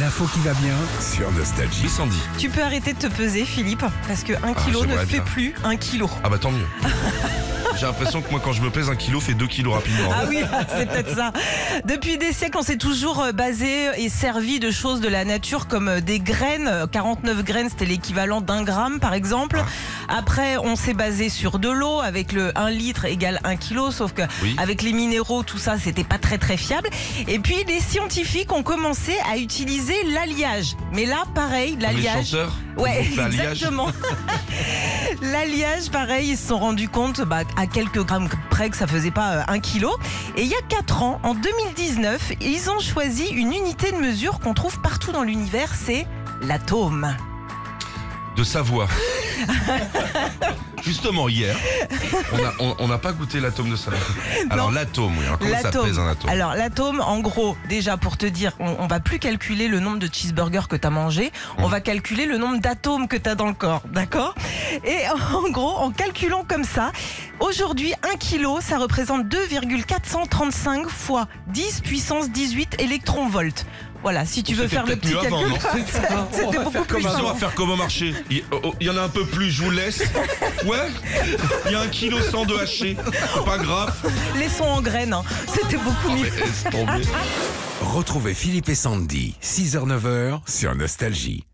L'info qui va bien sur Nostalgie. Sandy. Tu peux arrêter de te peser, Philippe, parce que un kilo ne j'aimerais fait bien. plus un kilo. Ah bah tant mieux. J'ai l'impression que moi quand je me pèse un kilo fait deux kilos rapidement. Ah oui, c'est peut-être ça. Depuis des siècles, on s'est toujours euh, basé et servi de choses de la nature comme euh, des graines. Euh, 49 graines, c'était l'équivalent d'un gramme, par exemple. Après, on s'est basé sur de l'eau avec le 1 litre égale 1 kilo, sauf que Oui. avec les minéraux, tout ça, c'était pas très très fiable. Et puis, les scientifiques ont commencé à utiliser l'alliage. Mais là, pareil, l'alliage. Ouais, exactement. L'alliage, pareil, ils se sont rendus compte bah, à quelques grammes près que ça faisait pas euh, un kilo. Et il y a 4 ans, en 2019, ils ont choisi une unité de mesure qu'on trouve partout dans l'univers, c'est l'atome. De Savoie. Justement hier, on a- on- on n'a pas goûté l'atome de Savoie. Alors l'atome, oui. Alors, comment ça pèse un atome Alors l'atome, en gros, déjà pour te dire, on, on va plus calculer le nombre de cheeseburgers que tu as mangé, on Mhm. va calculer le nombre d'atomes que tu as dans le corps, d'accord? Et en gros, en calculant comme ça, aujourd'hui, 1 kilo, ça représente 2,435 fois 10 puissance 18 électronvolts. Voilà, si tu On veux faire le petit calcul, c'était beaucoup plus ça, on simple. va faire comme au marché. Il oh, il y en a un peu plus, je vous laisse. Ouais Il y a un kilo 100 de haché. C'est pas grave. Laissons en graines, hein. c'était beaucoup mieux. Tomber. Retrouvez Philippe et Sandy, 6h-9h sur Nostalgie.